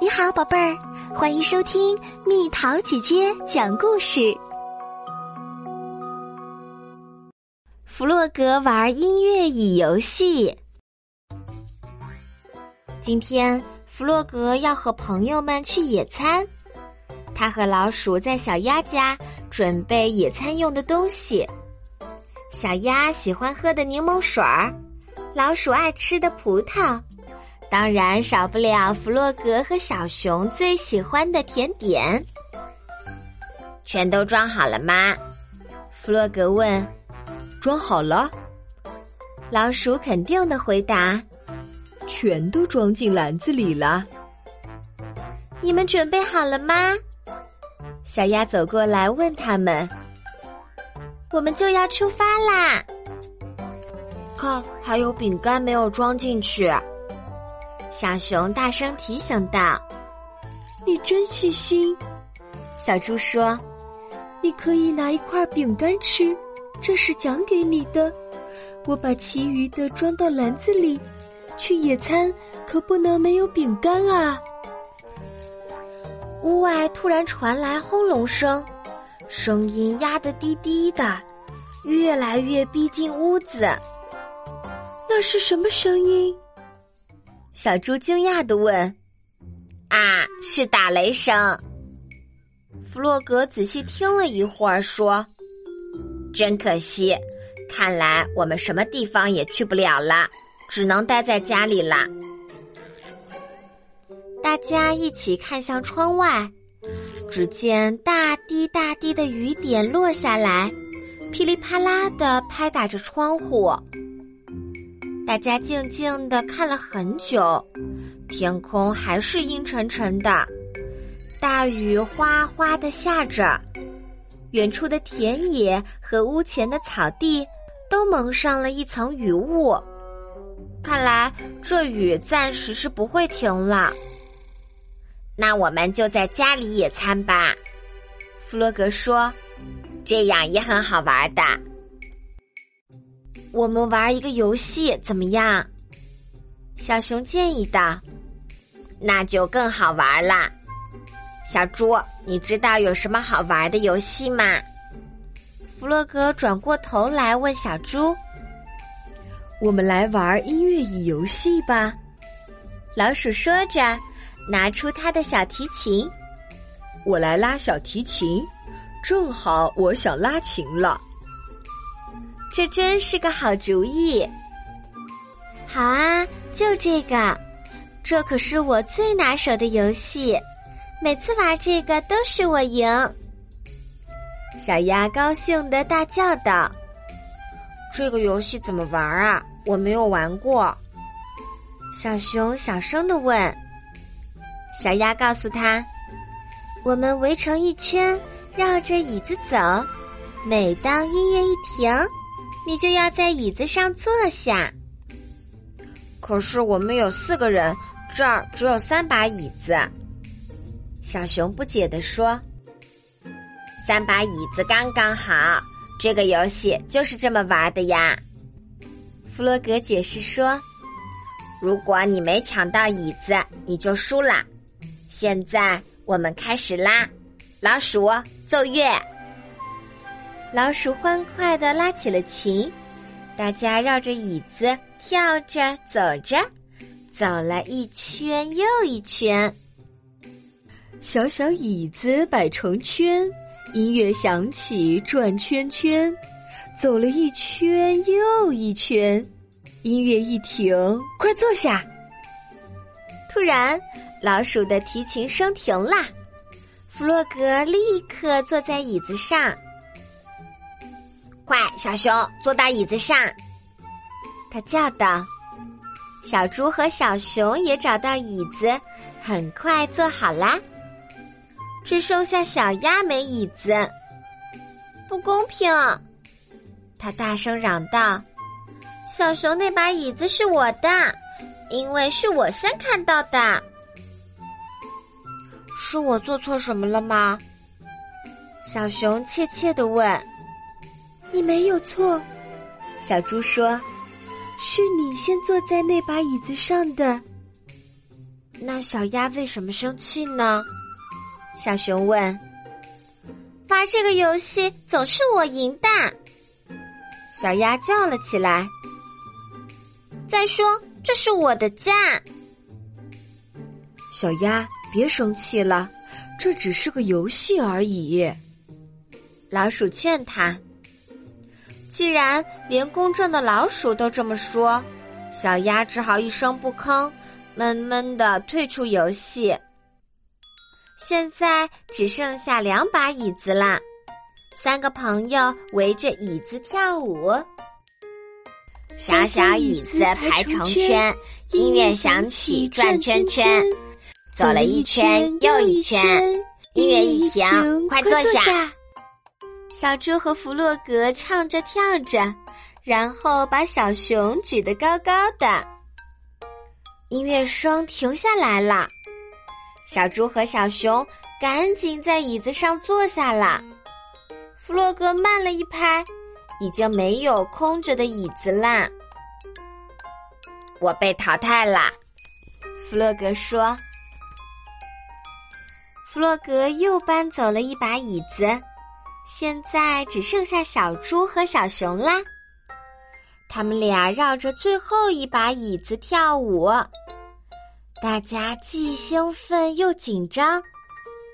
你好，宝贝儿，欢迎收听蜜桃姐姐讲故事。弗洛格玩音乐椅游戏。今天，弗洛格要和朋友们去野餐。他和老鼠在小鸭家准备野餐用的东西。小鸭喜欢喝的柠檬水儿，老鼠爱吃的葡萄。当然少不了弗洛格和小熊最喜欢的甜点。全都装好了吗？弗洛格问。装好了。老鼠肯定的回答。全都装进篮子里了。你们准备好了吗？小鸭走过来问他们。我们就要出发啦。看，还有饼干没有装进去。小熊大声提醒道：“你真细心。”小猪说：“你可以拿一块饼干吃，这是奖给你的。我把其余的装到篮子里。去野餐可不能没有饼干啊！”屋外突然传来轰隆声，声音压得低低的，越来越逼近屋子。那是什么声音？小猪惊讶的问：“啊，是打雷声。”弗洛格仔细听了一会儿，说：“真可惜，看来我们什么地方也去不了了，只能待在家里啦。”大家一起看向窗外，只见大滴大滴的雨点落下来，噼里啪啦的拍打着窗户。大家静静的看了很久，天空还是阴沉沉的，大雨哗哗的下着，远处的田野和屋前的草地都蒙上了一层雨雾。看来这雨暂时是不会停了。那我们就在家里野餐吧，弗洛格说，这样也很好玩的。我们玩一个游戏怎么样？小熊建议道：“那就更好玩啦。”小猪，你知道有什么好玩的游戏吗？弗洛格转过头来问小猪：“我们来玩音乐椅游戏吧。”老鼠说着，拿出他的小提琴。我来拉小提琴，正好我想拉琴了。这真是个好主意！好啊，就这个，这可是我最拿手的游戏，每次玩这个都是我赢。小鸭高兴的大叫道：“这个游戏怎么玩啊？我没有玩过。”小熊小声的问。小鸭告诉他：“我们围成一圈，绕着椅子走，每当音乐一停。”你就要在椅子上坐下。可是我们有四个人，这儿只有三把椅子。小熊不解地说：“三把椅子刚刚好，这个游戏就是这么玩的呀。”弗洛格解释说：“如果你没抢到椅子，你就输了。现在我们开始啦，老鼠奏乐。”老鼠欢快的拉起了琴，大家绕着椅子跳着走着，走了一圈又一圈。小小椅子摆成圈，音乐响起转圈圈，走了一圈又一圈，音乐一停，快坐下。突然，老鼠的提琴声停了，弗洛格立刻坐在椅子上。快，小熊坐到椅子上！他叫道。小猪和小熊也找到椅子，很快坐好啦。只剩下小鸭没椅子，不公平！他大声嚷道：“小熊那把椅子是我的，因为是我先看到的。是我做错什么了吗？”小熊怯怯的问。你没有错，小猪说：“是你先坐在那把椅子上的。”那小鸭为什么生气呢？小熊问。玩这个游戏总是我赢的，小鸭叫了起来。再说，这是我的家。小鸭，别生气了，这只是个游戏而已。老鼠劝他。既然连公正的老鼠都这么说，小鸭只好一声不吭，闷闷的退出游戏。现在只剩下两把椅子啦，三个朋友围着椅子跳舞。小小椅子排成圈，音乐响起转圈圈，走了一圈又一圈，音乐一停，快坐下。小猪和弗洛格唱着跳着，然后把小熊举得高高的。音乐声停下来了，小猪和小熊赶紧在椅子上坐下了。弗洛格慢了一拍，已经没有空着的椅子啦。我被淘汰了，弗洛格说。弗洛格又搬走了一把椅子。现在只剩下小猪和小熊啦，他们俩绕着最后一把椅子跳舞，大家既兴奋又紧张，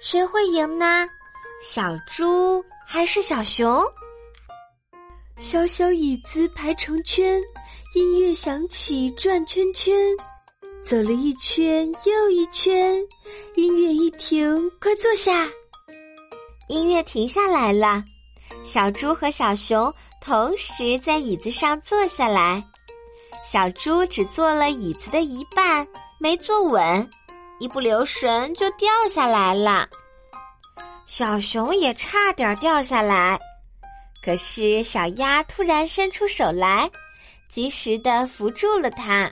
谁会赢呢？小猪还是小熊？小小椅子排成圈，音乐响起转圈圈，走了一圈又一圈，音乐一停，快坐下。音乐停下来了，小猪和小熊同时在椅子上坐下来。小猪只坐了椅子的一半，没坐稳，一不留神就掉下来了。小熊也差点掉下来，可是小鸭突然伸出手来，及时的扶住了它。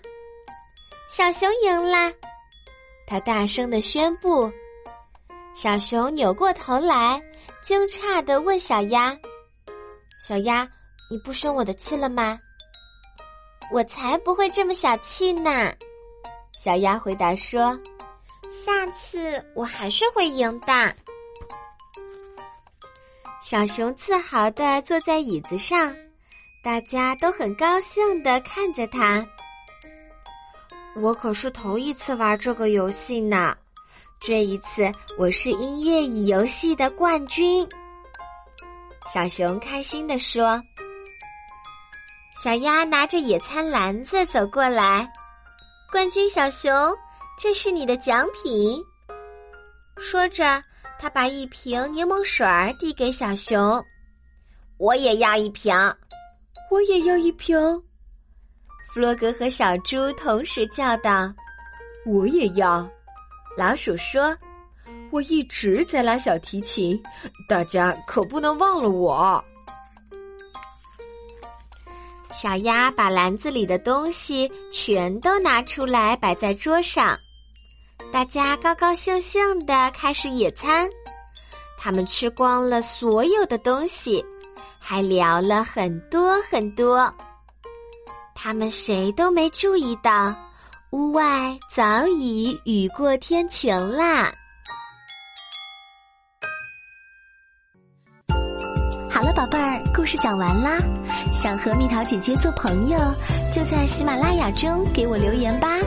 小熊赢了，他大声的宣布。小熊扭过头来，惊诧的问小鸭：“小鸭，你不生我的气了吗？”“我才不会这么小气呢！”小鸭回答说：“下次我还是会赢的。”小熊自豪的坐在椅子上，大家都很高兴的看着他。我可是头一次玩这个游戏呢。这一次，我是音乐椅游戏的冠军。小熊开心地说：“小鸭拿着野餐篮子走过来，冠军小熊，这是你的奖品。”说着，他把一瓶柠檬水儿递给小熊：“我也要一瓶，我也要一瓶。”弗洛格和小猪同时叫道：“我也要。”老鼠说：“我一直在拉小提琴，大家可不能忘了我。”小鸭把篮子里的东西全都拿出来摆在桌上，大家高高兴兴的开始野餐。他们吃光了所有的东西，还聊了很多很多。他们谁都没注意到。屋外早已雨过天晴啦。好了，宝贝儿，故事讲完啦。想和蜜桃姐姐做朋友，就在喜马拉雅中给我留言吧。